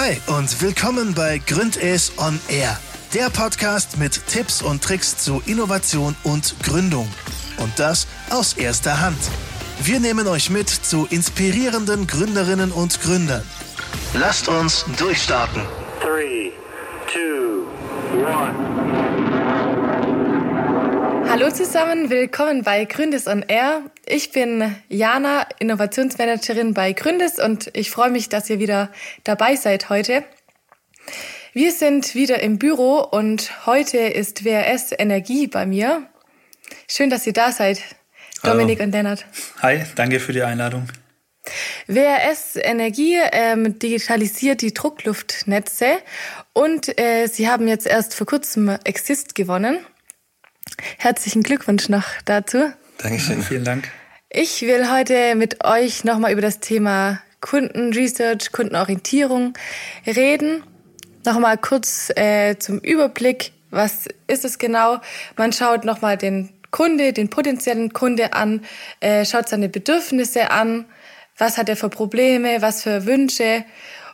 Hi und willkommen bei Gründes on Air, der Podcast mit Tipps und Tricks zu Innovation und Gründung. Und das aus erster Hand. Wir nehmen euch mit zu inspirierenden Gründerinnen und Gründern. Lasst uns durchstarten. 3, 2, 1. Hallo zusammen, willkommen bei Gründes on Air. Ich bin Jana, Innovationsmanagerin bei Gründes und ich freue mich, dass ihr wieder dabei seid heute. Wir sind wieder im Büro und heute ist WRS Energie bei mir. Schön, dass ihr da seid, Dominik Hallo. und Lennart. Hi, danke für die Einladung. WRS Energie ähm, digitalisiert die Druckluftnetze und äh, sie haben jetzt erst vor kurzem Exist gewonnen. Herzlichen Glückwunsch noch dazu. Dankeschön. Vielen Dank. Ich will heute mit euch nochmal über das Thema Kundenresearch, Kundenorientierung reden. Nochmal kurz äh, zum Überblick. Was ist es genau? Man schaut nochmal den Kunde, den potenziellen Kunde an, äh, schaut seine Bedürfnisse an, was hat er für Probleme, was für Wünsche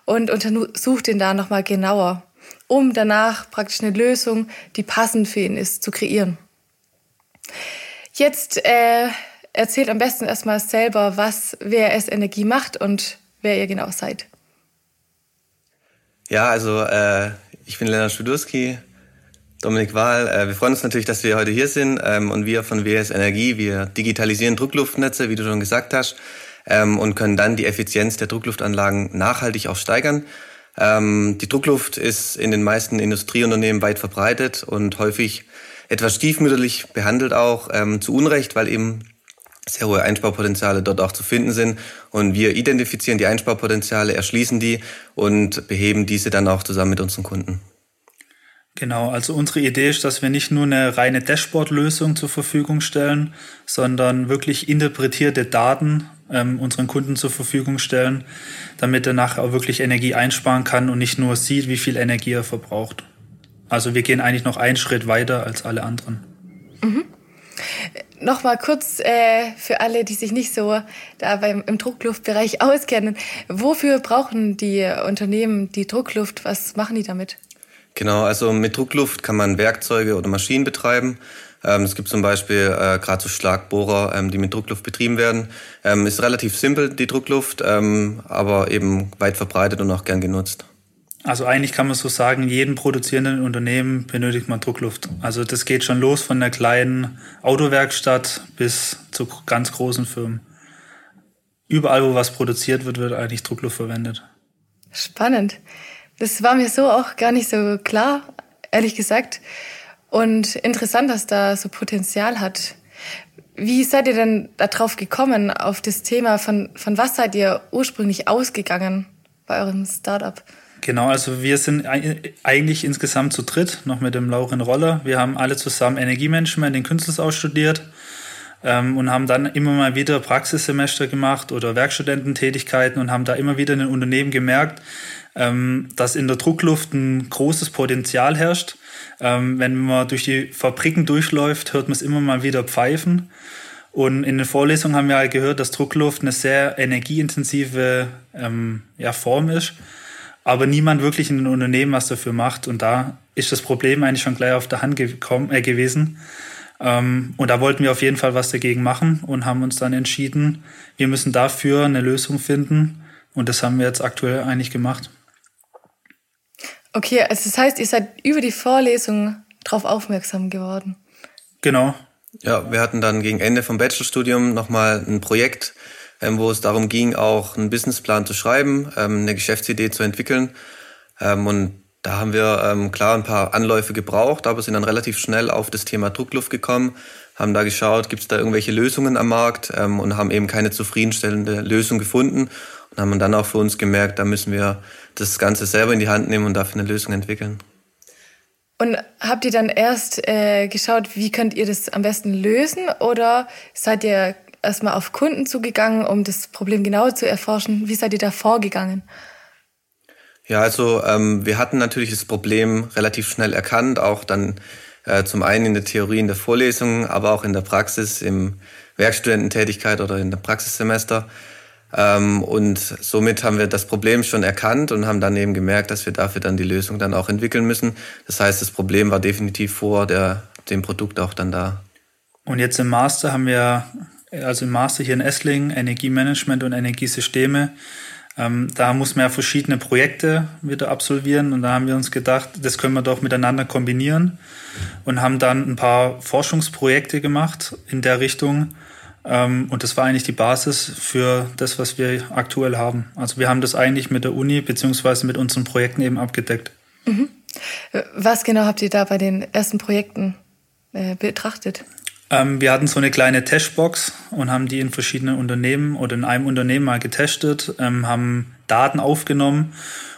und untersucht ihn da nochmal genauer, um danach praktisch eine Lösung, die passend für ihn ist, zu kreieren. Jetzt äh, erzählt am besten erstmal selber, was WRS Energie macht und wer ihr genau seid. Ja, also äh, ich bin Lennart Studurski, Dominik Wahl. Äh, wir freuen uns natürlich, dass wir heute hier sind ähm, und wir von WRS Energie, wir digitalisieren Druckluftnetze, wie du schon gesagt hast, ähm, und können dann die Effizienz der Druckluftanlagen nachhaltig auch steigern. Ähm, die Druckluft ist in den meisten Industrieunternehmen weit verbreitet und häufig etwas stiefmütterlich behandelt auch, ähm, zu Unrecht, weil eben sehr hohe Einsparpotenziale dort auch zu finden sind. Und wir identifizieren die Einsparpotenziale, erschließen die und beheben diese dann auch zusammen mit unseren Kunden. Genau, also unsere Idee ist, dass wir nicht nur eine reine Dashboard-Lösung zur Verfügung stellen, sondern wirklich interpretierte Daten ähm, unseren Kunden zur Verfügung stellen, damit er nachher auch wirklich Energie einsparen kann und nicht nur sieht, wie viel Energie er verbraucht. Also wir gehen eigentlich noch einen Schritt weiter als alle anderen. Mhm. Nochmal kurz äh, für alle, die sich nicht so da beim, im Druckluftbereich auskennen. Wofür brauchen die Unternehmen die Druckluft? Was machen die damit? Genau, also mit Druckluft kann man Werkzeuge oder Maschinen betreiben. Ähm, es gibt zum Beispiel äh, gerade so Schlagbohrer, ähm, die mit Druckluft betrieben werden. Ähm, ist relativ simpel, die Druckluft, ähm, aber eben weit verbreitet und auch gern genutzt. Also eigentlich kann man so sagen, jeden produzierenden Unternehmen benötigt man Druckluft. Also das geht schon los von der kleinen Autowerkstatt bis zu ganz großen Firmen. Überall, wo was produziert wird, wird eigentlich Druckluft verwendet. Spannend. Das war mir so auch gar nicht so klar, ehrlich gesagt. Und interessant, dass da so Potenzial hat. Wie seid ihr denn darauf gekommen, auf das Thema? Von, von was seid ihr ursprünglich ausgegangen bei eurem Startup? Genau, also wir sind eigentlich insgesamt zu dritt, noch mit dem Lauren Roller. Wir haben alle zusammen Energiemanagement in Künstels ausstudiert ähm, und haben dann immer mal wieder Praxissemester gemacht oder Werkstudententätigkeiten und haben da immer wieder in den Unternehmen gemerkt, ähm, dass in der Druckluft ein großes Potenzial herrscht. Ähm, wenn man durch die Fabriken durchläuft, hört man es immer mal wieder pfeifen. Und in den Vorlesungen haben wir halt gehört, dass Druckluft eine sehr energieintensive ähm, ja, Form ist aber niemand wirklich in den Unternehmen was dafür macht. Und da ist das Problem eigentlich schon gleich auf der Hand gekommen, äh, gewesen. Ähm, und da wollten wir auf jeden Fall was dagegen machen und haben uns dann entschieden, wir müssen dafür eine Lösung finden. Und das haben wir jetzt aktuell eigentlich gemacht. Okay, also das heißt, ihr seid über die Vorlesung darauf aufmerksam geworden. Genau. Ja, wir hatten dann gegen Ende vom Bachelorstudium nochmal ein Projekt wo es darum ging, auch einen Businessplan zu schreiben, ähm, eine Geschäftsidee zu entwickeln. Ähm, und da haben wir ähm, klar ein paar Anläufe gebraucht, aber sind dann relativ schnell auf das Thema Druckluft gekommen, haben da geschaut, gibt es da irgendwelche Lösungen am Markt ähm, und haben eben keine zufriedenstellende Lösung gefunden und haben dann auch für uns gemerkt, da müssen wir das Ganze selber in die Hand nehmen und dafür eine Lösung entwickeln. Und habt ihr dann erst äh, geschaut, wie könnt ihr das am besten lösen oder seid ihr erstmal auf Kunden zugegangen, um das Problem genauer zu erforschen. Wie seid ihr da vorgegangen? Ja, also ähm, wir hatten natürlich das Problem relativ schnell erkannt, auch dann äh, zum einen in der Theorie in der Vorlesung, aber auch in der Praxis, im Werkstudententätigkeit oder in der Praxissemester. Ähm, und somit haben wir das Problem schon erkannt und haben dann eben gemerkt, dass wir dafür dann die Lösung dann auch entwickeln müssen. Das heißt, das Problem war definitiv vor der, dem Produkt auch dann da. Und jetzt im Master haben wir, also im Master hier in Esslingen, Energiemanagement und Energiesysteme. Ähm, da muss man ja verschiedene Projekte wieder absolvieren und da haben wir uns gedacht, das können wir doch miteinander kombinieren und haben dann ein paar Forschungsprojekte gemacht in der Richtung ähm, und das war eigentlich die Basis für das, was wir aktuell haben. Also wir haben das eigentlich mit der Uni beziehungsweise mit unseren Projekten eben abgedeckt. Mhm. Was genau habt ihr da bei den ersten Projekten äh, betrachtet? Ähm, wir hatten so eine kleine Testbox und haben die in verschiedenen Unternehmen oder in einem Unternehmen mal getestet, ähm, haben Daten aufgenommen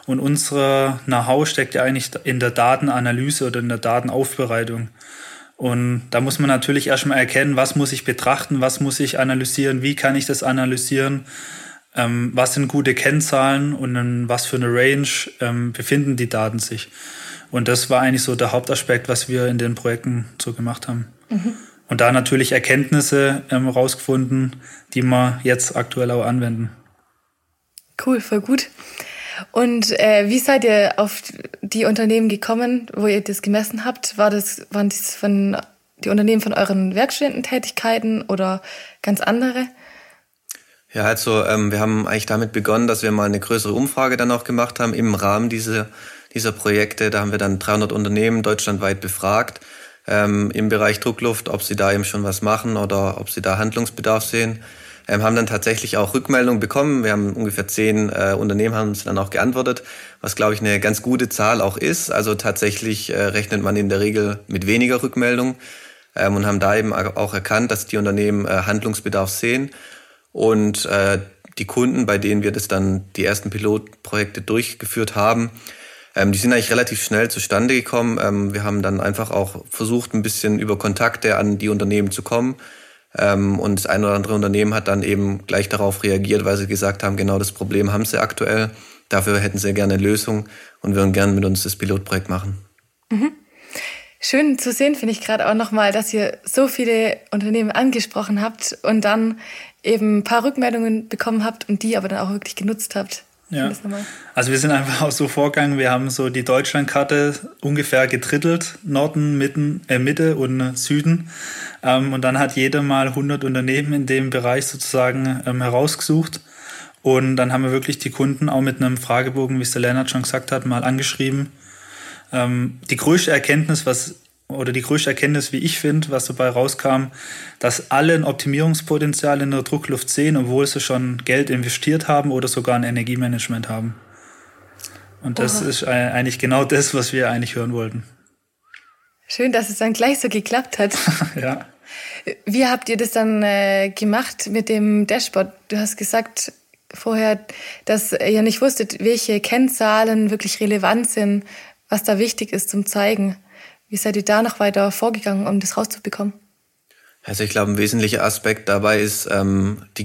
und unsere Know-how steckt ja eigentlich in der Datenanalyse oder in der Datenaufbereitung. Und da muss man natürlich erstmal erkennen, was muss ich betrachten, was muss ich analysieren, wie kann ich das analysieren, ähm, was sind gute Kennzahlen und in was für eine Range ähm, befinden die Daten sich. Und das war eigentlich so der Hauptaspekt, was wir in den Projekten so gemacht haben. Mhm. Und da natürlich Erkenntnisse ähm, rausgefunden, die wir jetzt aktuell auch anwenden. Cool, voll gut. Und äh, wie seid ihr auf die Unternehmen gekommen, wo ihr das gemessen habt? War das, waren das von die Unternehmen von euren Werkstudententätigkeiten oder ganz andere? Ja, also ähm, wir haben eigentlich damit begonnen, dass wir mal eine größere Umfrage dann auch gemacht haben im Rahmen dieser, dieser Projekte. Da haben wir dann 300 Unternehmen deutschlandweit befragt ähm, im Bereich Druckluft, ob sie da eben schon was machen oder ob sie da Handlungsbedarf sehen ähm, haben dann tatsächlich auch Rückmeldungen bekommen. Wir haben ungefähr zehn äh, Unternehmen haben uns dann auch geantwortet, was glaube ich eine ganz gute Zahl auch ist. Also tatsächlich äh, rechnet man in der Regel mit weniger Rückmeldungen ähm, und haben da eben auch erkannt, dass die Unternehmen äh, Handlungsbedarf sehen und äh, die Kunden, bei denen wir das dann die ersten Pilotprojekte durchgeführt haben, ähm, die sind eigentlich relativ schnell zustande gekommen. Ähm, wir haben dann einfach auch versucht, ein bisschen über Kontakte an die Unternehmen zu kommen ähm, und das ein oder andere Unternehmen hat dann eben gleich darauf reagiert, weil sie gesagt haben, genau das Problem haben sie aktuell. Dafür hätten sie gerne eine Lösung und würden gerne mit uns das Pilotprojekt machen. Mhm. Schön zu sehen, finde ich gerade auch nochmal, dass ihr so viele Unternehmen angesprochen habt und dann eben ein paar Rückmeldungen bekommen habt und die aber dann auch wirklich genutzt habt. Ja. Also wir sind einfach auch so vorgegangen, wir haben so die Deutschlandkarte ungefähr gedrittelt, Norden, Mitten, äh, Mitte und Süden. Ähm, und dann hat jeder mal 100 Unternehmen in dem Bereich sozusagen ähm, herausgesucht. Und dann haben wir wirklich die Kunden auch mit einem Fragebogen, wie es der Lennart schon gesagt hat, mal angeschrieben. Ähm, die größte Erkenntnis, was oder die größte Erkenntnis, wie ich finde, was dabei rauskam, dass alle ein Optimierungspotenzial in der Druckluft sehen, obwohl sie schon Geld investiert haben oder sogar ein Energiemanagement haben. Und das Oha. ist eigentlich genau das, was wir eigentlich hören wollten. Schön, dass es dann gleich so geklappt hat. ja. Wie habt ihr das dann äh, gemacht mit dem Dashboard? Du hast gesagt vorher, dass ihr nicht wusstet, welche Kennzahlen wirklich relevant sind, was da wichtig ist zum Zeigen. Wie seid ihr da noch weiter vorgegangen, um das rauszubekommen? Also ich glaube, ein wesentlicher Aspekt dabei ist, ähm, die,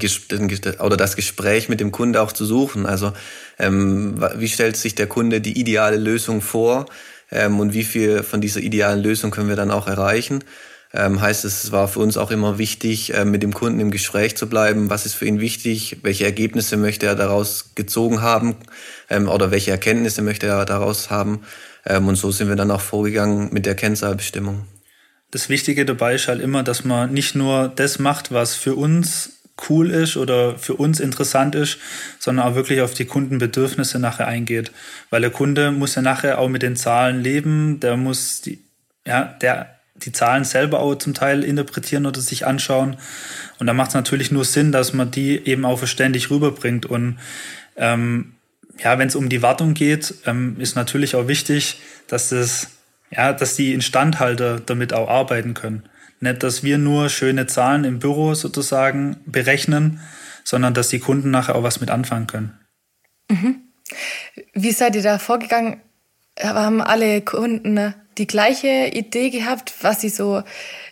oder das Gespräch mit dem Kunde auch zu suchen. Also ähm, wie stellt sich der Kunde die ideale Lösung vor ähm, und wie viel von dieser idealen Lösung können wir dann auch erreichen? Ähm, heißt es, es war für uns auch immer wichtig, äh, mit dem Kunden im Gespräch zu bleiben. Was ist für ihn wichtig? Welche Ergebnisse möchte er daraus gezogen haben? Ähm, oder welche Erkenntnisse möchte er daraus haben? Ähm, und so sind wir dann auch vorgegangen mit der Kennzahlbestimmung. Das Wichtige dabei ist halt immer, dass man nicht nur das macht, was für uns cool ist oder für uns interessant ist, sondern auch wirklich auf die Kundenbedürfnisse nachher eingeht. Weil der Kunde muss ja nachher auch mit den Zahlen leben, der muss die, ja, der die Zahlen selber auch zum Teil interpretieren oder sich anschauen. Und da macht es natürlich nur Sinn, dass man die eben auch verständlich rüberbringt. Und ähm, ja, wenn es um die Wartung geht, ähm, ist natürlich auch wichtig, dass das, ja, dass die Instandhalter damit auch arbeiten können. Nicht, dass wir nur schöne Zahlen im Büro sozusagen berechnen, sondern dass die Kunden nachher auch was mit anfangen können. Mhm. Wie seid ihr da vorgegangen? Haben alle Kunden die gleiche Idee gehabt, was sie so,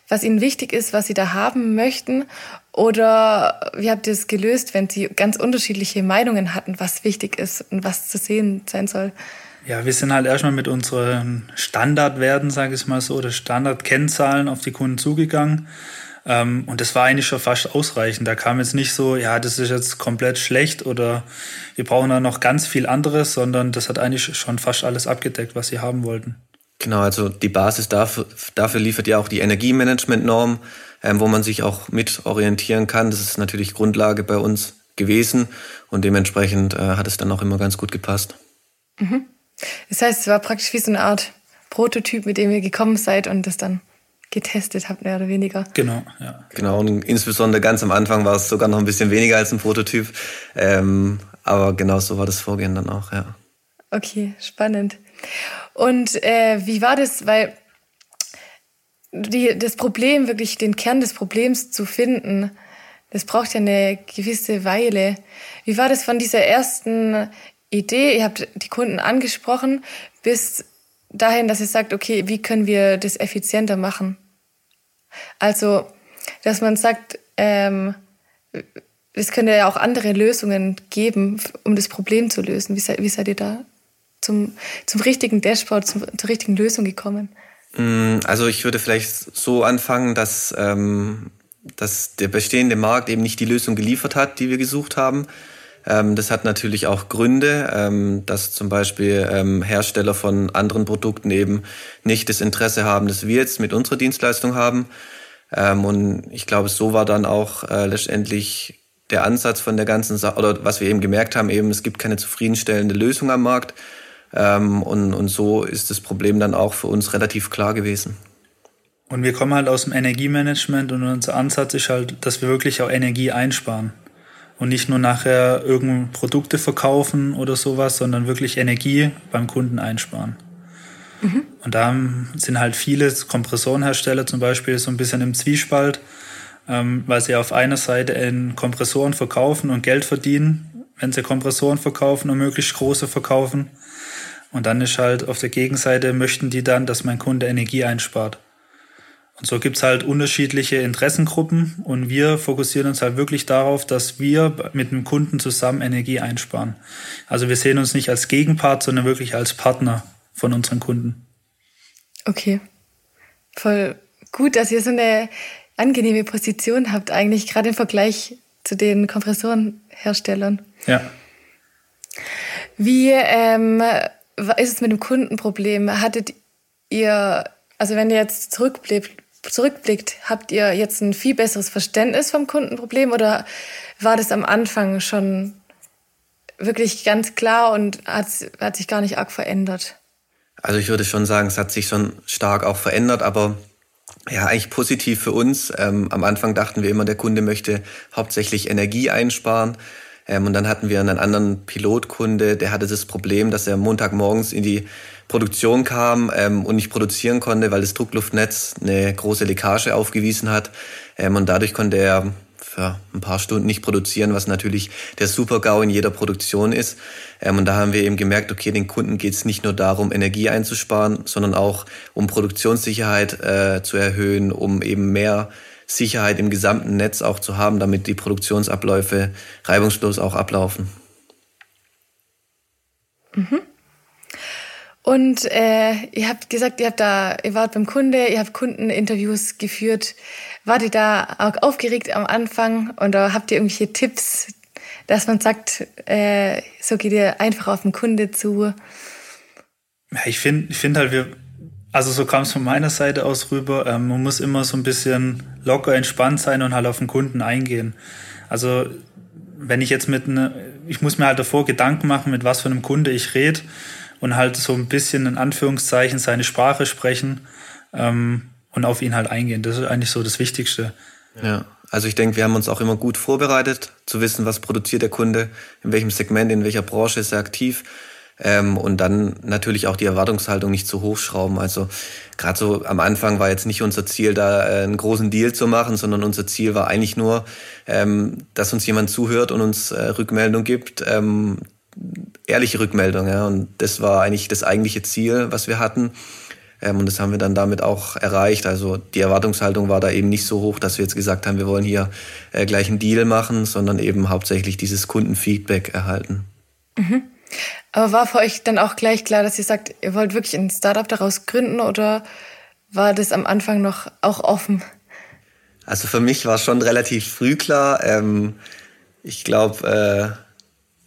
was ihnen wichtig ist, was sie da haben möchten? Oder wie habt ihr es gelöst, wenn sie ganz unterschiedliche Meinungen hatten, was wichtig ist und was zu sehen sein soll? Ja, wir sind halt erstmal mit unseren Standardwerten, sage ich mal so, oder Standardkennzahlen auf die Kunden zugegangen. Ähm, und das war eigentlich schon fast ausreichend. Da kam jetzt nicht so, ja, das ist jetzt komplett schlecht oder wir brauchen da noch ganz viel anderes, sondern das hat eigentlich schon fast alles abgedeckt, was sie haben wollten. Genau, also die Basis dafür, dafür liefert ja auch die Energiemanagement-Norm, ähm, wo man sich auch mit orientieren kann. Das ist natürlich Grundlage bei uns gewesen und dementsprechend äh, hat es dann auch immer ganz gut gepasst. Mhm. Das heißt, es war praktisch wie so eine Art Prototyp, mit dem ihr gekommen seid und das dann getestet habt, mehr oder weniger. Genau, ja. Genau, und insbesondere ganz am Anfang war es sogar noch ein bisschen weniger als ein Prototyp. Ähm, aber genau so war das Vorgehen dann auch, ja. Okay, spannend. Und äh, wie war das? Weil die, das Problem, wirklich den Kern des Problems zu finden, das braucht ja eine gewisse Weile. Wie war das von dieser ersten Idee? Ihr habt die Kunden angesprochen, bis dahin, dass ihr sagt, okay, wie können wir das effizienter machen? Also, dass man sagt, ähm, es könnte ja auch andere Lösungen geben, um das Problem zu lösen. Wie seid, wie seid ihr da zum, zum richtigen Dashboard, zum, zur richtigen Lösung gekommen? Mm, also ich würde vielleicht so anfangen, dass, ähm, dass der bestehende Markt eben nicht die Lösung geliefert hat, die wir gesucht haben. Ähm, das hat natürlich auch Gründe, ähm, dass zum Beispiel ähm, Hersteller von anderen Produkten eben nicht das Interesse haben, das wir jetzt mit unserer Dienstleistung haben. Ähm, und ich glaube, so war dann auch äh, letztendlich der Ansatz von der ganzen Sache, oder was wir eben gemerkt haben, eben es gibt keine zufriedenstellende Lösung am Markt. Ähm, und, und so ist das Problem dann auch für uns relativ klar gewesen. Und wir kommen halt aus dem Energiemanagement und unser Ansatz ist halt, dass wir wirklich auch Energie einsparen. Und nicht nur nachher irgendeine Produkte verkaufen oder sowas, sondern wirklich Energie beim Kunden einsparen. Mhm. Und da sind halt viele Kompressorenhersteller zum Beispiel so ein bisschen im Zwiespalt, ähm, weil sie auf einer Seite in Kompressoren verkaufen und Geld verdienen, wenn sie Kompressoren verkaufen und möglichst große verkaufen. Und dann ist halt auf der Gegenseite möchten die dann, dass mein Kunde Energie einspart. Und so gibt's halt unterschiedliche Interessengruppen und wir fokussieren uns halt wirklich darauf, dass wir mit dem Kunden zusammen Energie einsparen. Also wir sehen uns nicht als Gegenpart, sondern wirklich als Partner von unseren Kunden. Okay. Voll gut, dass ihr so eine angenehme Position habt, eigentlich gerade im Vergleich zu den Kompressorenherstellern. Ja. Wie ähm, ist es mit dem Kundenproblem? Hattet ihr, also wenn ihr jetzt zurückblickt, zurückblickt, habt ihr jetzt ein viel besseres Verständnis vom Kundenproblem oder war das am Anfang schon wirklich ganz klar und hat, hat sich gar nicht arg verändert? Also ich würde schon sagen, es hat sich schon stark auch verändert, aber ja, eigentlich positiv für uns. Ähm, am Anfang dachten wir immer, der Kunde möchte hauptsächlich Energie einsparen. Ähm, und dann hatten wir einen anderen Pilotkunde, der hatte das Problem, dass er Montagmorgens in die Produktion kam ähm, und nicht produzieren konnte, weil das Druckluftnetz eine große Leckage aufgewiesen hat. Ähm, und dadurch konnte er für ein paar Stunden nicht produzieren, was natürlich der Super-GAU in jeder Produktion ist. Ähm, und da haben wir eben gemerkt, okay, den Kunden geht es nicht nur darum, Energie einzusparen, sondern auch um Produktionssicherheit äh, zu erhöhen, um eben mehr Sicherheit im gesamten Netz auch zu haben, damit die Produktionsabläufe reibungslos auch ablaufen. Mhm. Und äh, ihr habt gesagt, ihr habt da, ihr wart beim Kunde, ihr habt Kundeninterviews geführt. Wart ihr da auch aufgeregt am Anfang und da habt ihr irgendwelche Tipps, dass man sagt, äh, so geht ihr einfach auf den Kunde zu? Ja, ich finde ich find halt, wir, also so kam es von meiner Seite aus rüber. Ähm, man muss immer so ein bisschen locker entspannt sein und halt auf den Kunden eingehen. Also wenn ich jetzt mit ne, ich muss mir halt davor Gedanken machen, mit was für einem Kunde ich rede und halt so ein bisschen in Anführungszeichen seine Sprache sprechen ähm, und auf ihn halt eingehen. Das ist eigentlich so das Wichtigste. Ja, also ich denke, wir haben uns auch immer gut vorbereitet, zu wissen, was produziert der Kunde, in welchem Segment, in welcher Branche ist er aktiv ähm, und dann natürlich auch die Erwartungshaltung nicht zu hochschrauben. Also gerade so am Anfang war jetzt nicht unser Ziel, da äh, einen großen Deal zu machen, sondern unser Ziel war eigentlich nur, ähm, dass uns jemand zuhört und uns äh, Rückmeldung gibt, ähm, ehrliche Rückmeldung. Ja. Und das war eigentlich das eigentliche Ziel, was wir hatten. Ähm, und das haben wir dann damit auch erreicht. Also die Erwartungshaltung war da eben nicht so hoch, dass wir jetzt gesagt haben, wir wollen hier äh, gleich einen Deal machen, sondern eben hauptsächlich dieses Kundenfeedback erhalten. Mhm. Aber war für euch dann auch gleich klar, dass ihr sagt, ihr wollt wirklich ein Startup daraus gründen oder war das am Anfang noch auch offen? Also für mich war schon relativ früh klar. Ähm, ich glaube,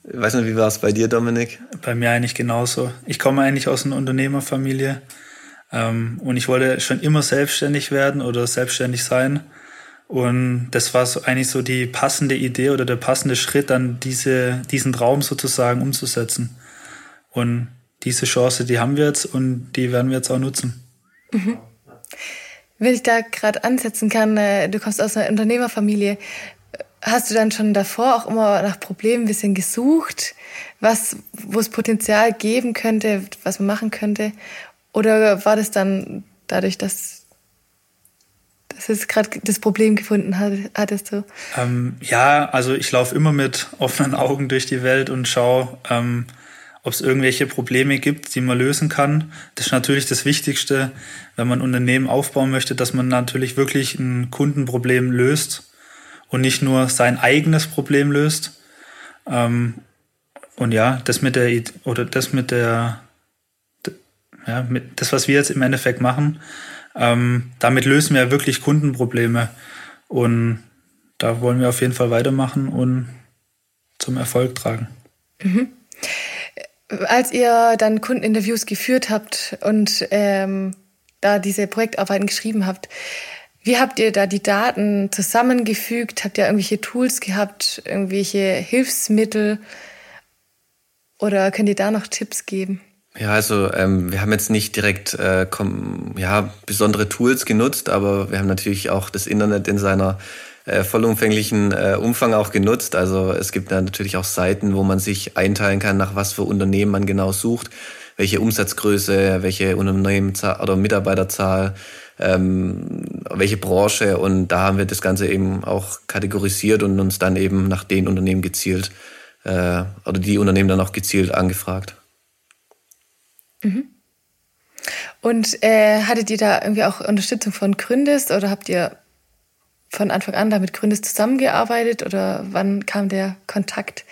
äh, ich weiß nicht, wie war es bei dir, Dominik? Bei mir eigentlich genauso. Ich komme eigentlich aus einer Unternehmerfamilie ähm, und ich wollte schon immer selbstständig werden oder selbstständig sein. Und das war so eigentlich so die passende Idee oder der passende Schritt, dann diese, diesen Traum sozusagen umzusetzen. Und diese Chance, die haben wir jetzt und die werden wir jetzt auch nutzen. Mhm. Wenn ich da gerade ansetzen kann, äh, du kommst aus einer Unternehmerfamilie, hast du dann schon davor auch immer nach Problemen ein bisschen gesucht, was, wo es Potenzial geben könnte, was man machen könnte? Oder war das dann dadurch, dass, dass es gerade das Problem gefunden hat, hattest du? Ähm, ja, also ich laufe immer mit offenen Augen durch die Welt und schaue, ähm, ob es irgendwelche Probleme gibt, die man lösen kann. Das ist natürlich das Wichtigste, wenn man ein Unternehmen aufbauen möchte, dass man natürlich wirklich ein Kundenproblem löst und nicht nur sein eigenes Problem löst. Ähm, und ja, das mit der oder das mit der ja, mit das, was wir jetzt im Endeffekt machen, ähm, damit lösen wir wirklich Kundenprobleme. Und da wollen wir auf jeden Fall weitermachen und zum Erfolg tragen. Mhm. Als ihr dann Kundeninterviews geführt habt und ähm, da diese Projektarbeiten geschrieben habt, wie habt ihr da die Daten zusammengefügt? Habt ihr irgendwelche Tools gehabt, irgendwelche Hilfsmittel? Oder könnt ihr da noch Tipps geben? Ja, also ähm, wir haben jetzt nicht direkt äh, ja, besondere Tools genutzt, aber wir haben natürlich auch das Internet in seiner äh, vollumfänglichen äh, Umfang auch genutzt. Also es gibt natürlich auch Seiten, wo man sich einteilen kann, nach was für Unternehmen man genau sucht, welche Umsatzgröße, welche Unternehmenszahl oder Mitarbeiterzahl, ähm, welche Branche und da haben wir das Ganze eben auch kategorisiert und uns dann eben nach den Unternehmen gezielt äh, oder die Unternehmen dann auch gezielt angefragt. Mhm. Und äh, hattet ihr da irgendwie auch Unterstützung von Gründest oder habt ihr von Anfang an damit Gründes zusammengearbeitet oder wann kam der Kontakt?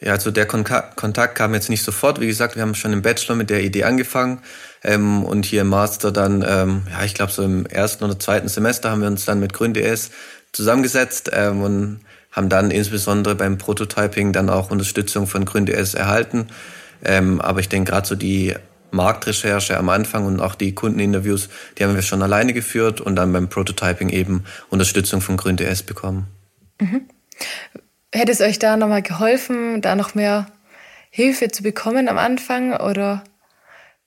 Ja, also der Kontakt kam jetzt nicht sofort. Wie gesagt, wir haben schon im Bachelor mit der Idee angefangen ähm, und hier im Master dann, ähm, ja, ich glaube so im ersten oder zweiten Semester haben wir uns dann mit GrünDS zusammengesetzt ähm, und haben dann insbesondere beim Prototyping dann auch Unterstützung von GrünDS erhalten. Ähm, aber ich denke gerade so die Marktrecherche am Anfang und auch die Kundeninterviews, die haben wir schon alleine geführt und dann beim Prototyping eben Unterstützung von GrünDS bekommen. Mhm. Hätte es euch da nochmal geholfen, da noch mehr Hilfe zu bekommen am Anfang oder?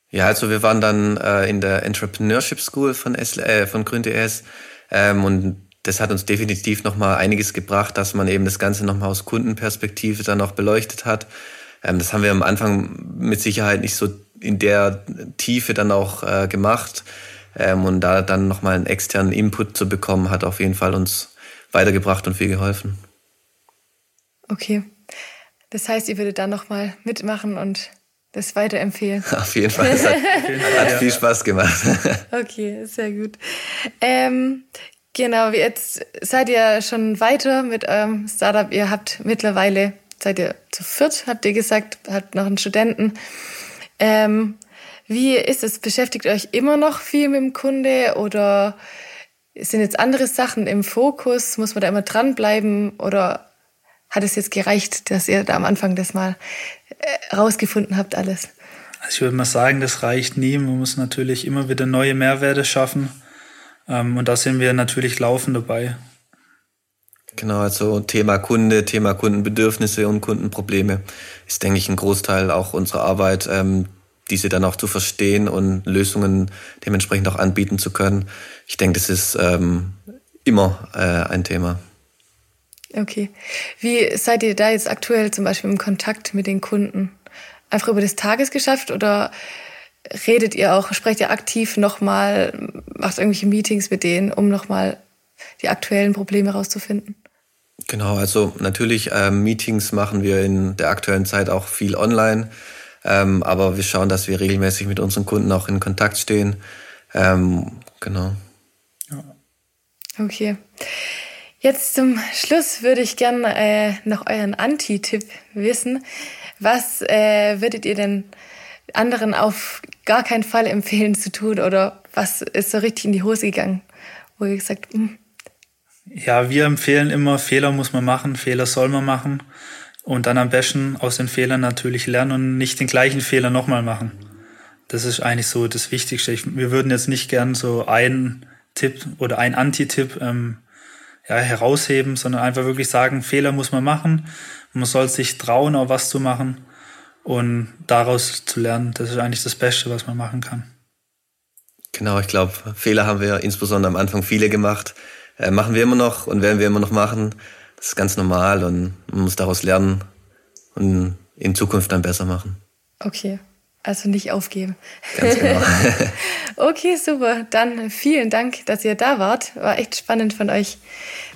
Ja, also wir waren dann äh, in der Entrepreneurship School von, S äh, von GrünDS ähm, und das hat uns definitiv nochmal einiges gebracht, dass man eben das Ganze nochmal aus Kundenperspektive dann auch beleuchtet hat. Ähm, das haben wir am Anfang mit Sicherheit nicht so in der Tiefe dann auch äh, gemacht. Ähm, und da dann nochmal einen externen Input zu bekommen, hat auf jeden Fall uns weitergebracht und viel geholfen. Okay. Das heißt, ihr würdet dann nochmal mitmachen und das weiterempfehlen. Auf jeden Fall. Das hat, hat viel Spaß gemacht. Okay, sehr gut. Ähm, genau, jetzt seid ihr schon weiter mit eurem Startup. Ihr habt mittlerweile seid ihr zu viert, habt ihr gesagt, habt noch einen Studenten. Ähm, wie ist es? Beschäftigt euch immer noch viel mit dem Kunde oder sind jetzt andere Sachen im Fokus? Muss man da immer dranbleiben oder hat es jetzt gereicht, dass ihr da am Anfang das mal äh, rausgefunden habt alles? Also ich würde mal sagen, das reicht nie. Man muss natürlich immer wieder neue Mehrwerte schaffen. Ähm, und da sind wir natürlich laufend dabei. Genau, also Thema Kunde, Thema Kundenbedürfnisse und Kundenprobleme ist, denke ich, ein Großteil auch unserer Arbeit, ähm, diese dann auch zu verstehen und Lösungen dementsprechend auch anbieten zu können. Ich denke, das ist ähm, immer äh, ein Thema. Okay. Wie seid ihr da jetzt aktuell zum Beispiel im Kontakt mit den Kunden? Einfach über das Tagesgeschäft oder redet ihr auch, sprecht ihr aktiv nochmal, macht irgendwelche Meetings mit denen, um nochmal die aktuellen Probleme herauszufinden? Genau, also natürlich ähm, Meetings machen wir in der aktuellen Zeit auch viel online, ähm, aber wir schauen, dass wir regelmäßig mit unseren Kunden auch in Kontakt stehen. Ähm, genau. Ja. Okay. Jetzt zum Schluss würde ich gerne äh, noch euren Anti-Tipp wissen. Was äh, würdet ihr denn anderen auf gar keinen Fall empfehlen zu tun oder was ist so richtig in die Hose gegangen, wo ihr gesagt, hm, Ja, wir empfehlen immer, Fehler muss man machen, Fehler soll man machen und dann am besten aus den Fehlern natürlich lernen und nicht den gleichen Fehler nochmal machen. Das ist eigentlich so das Wichtigste. Ich, wir würden jetzt nicht gern so einen Tipp oder einen Anti-Tipp ähm, ja, herausheben, sondern einfach wirklich sagen, Fehler muss man machen. Man soll sich trauen, auch was zu machen und daraus zu lernen. Das ist eigentlich das Beste, was man machen kann. Genau, ich glaube, Fehler haben wir insbesondere am Anfang viele gemacht. Äh, machen wir immer noch und werden wir immer noch machen. Das ist ganz normal und man muss daraus lernen und in Zukunft dann besser machen. Okay, also nicht aufgeben. Ganz genau. okay, super. Dann vielen Dank, dass ihr da wart. War echt spannend von euch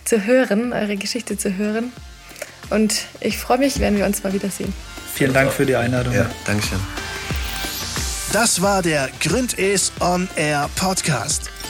zu hören, eure Geschichte zu hören. Und ich freue mich, wenn wir uns mal wiedersehen. Vielen Dank für die Einladung. Ja, Dankeschön. Das war der Gründes On Air Podcast.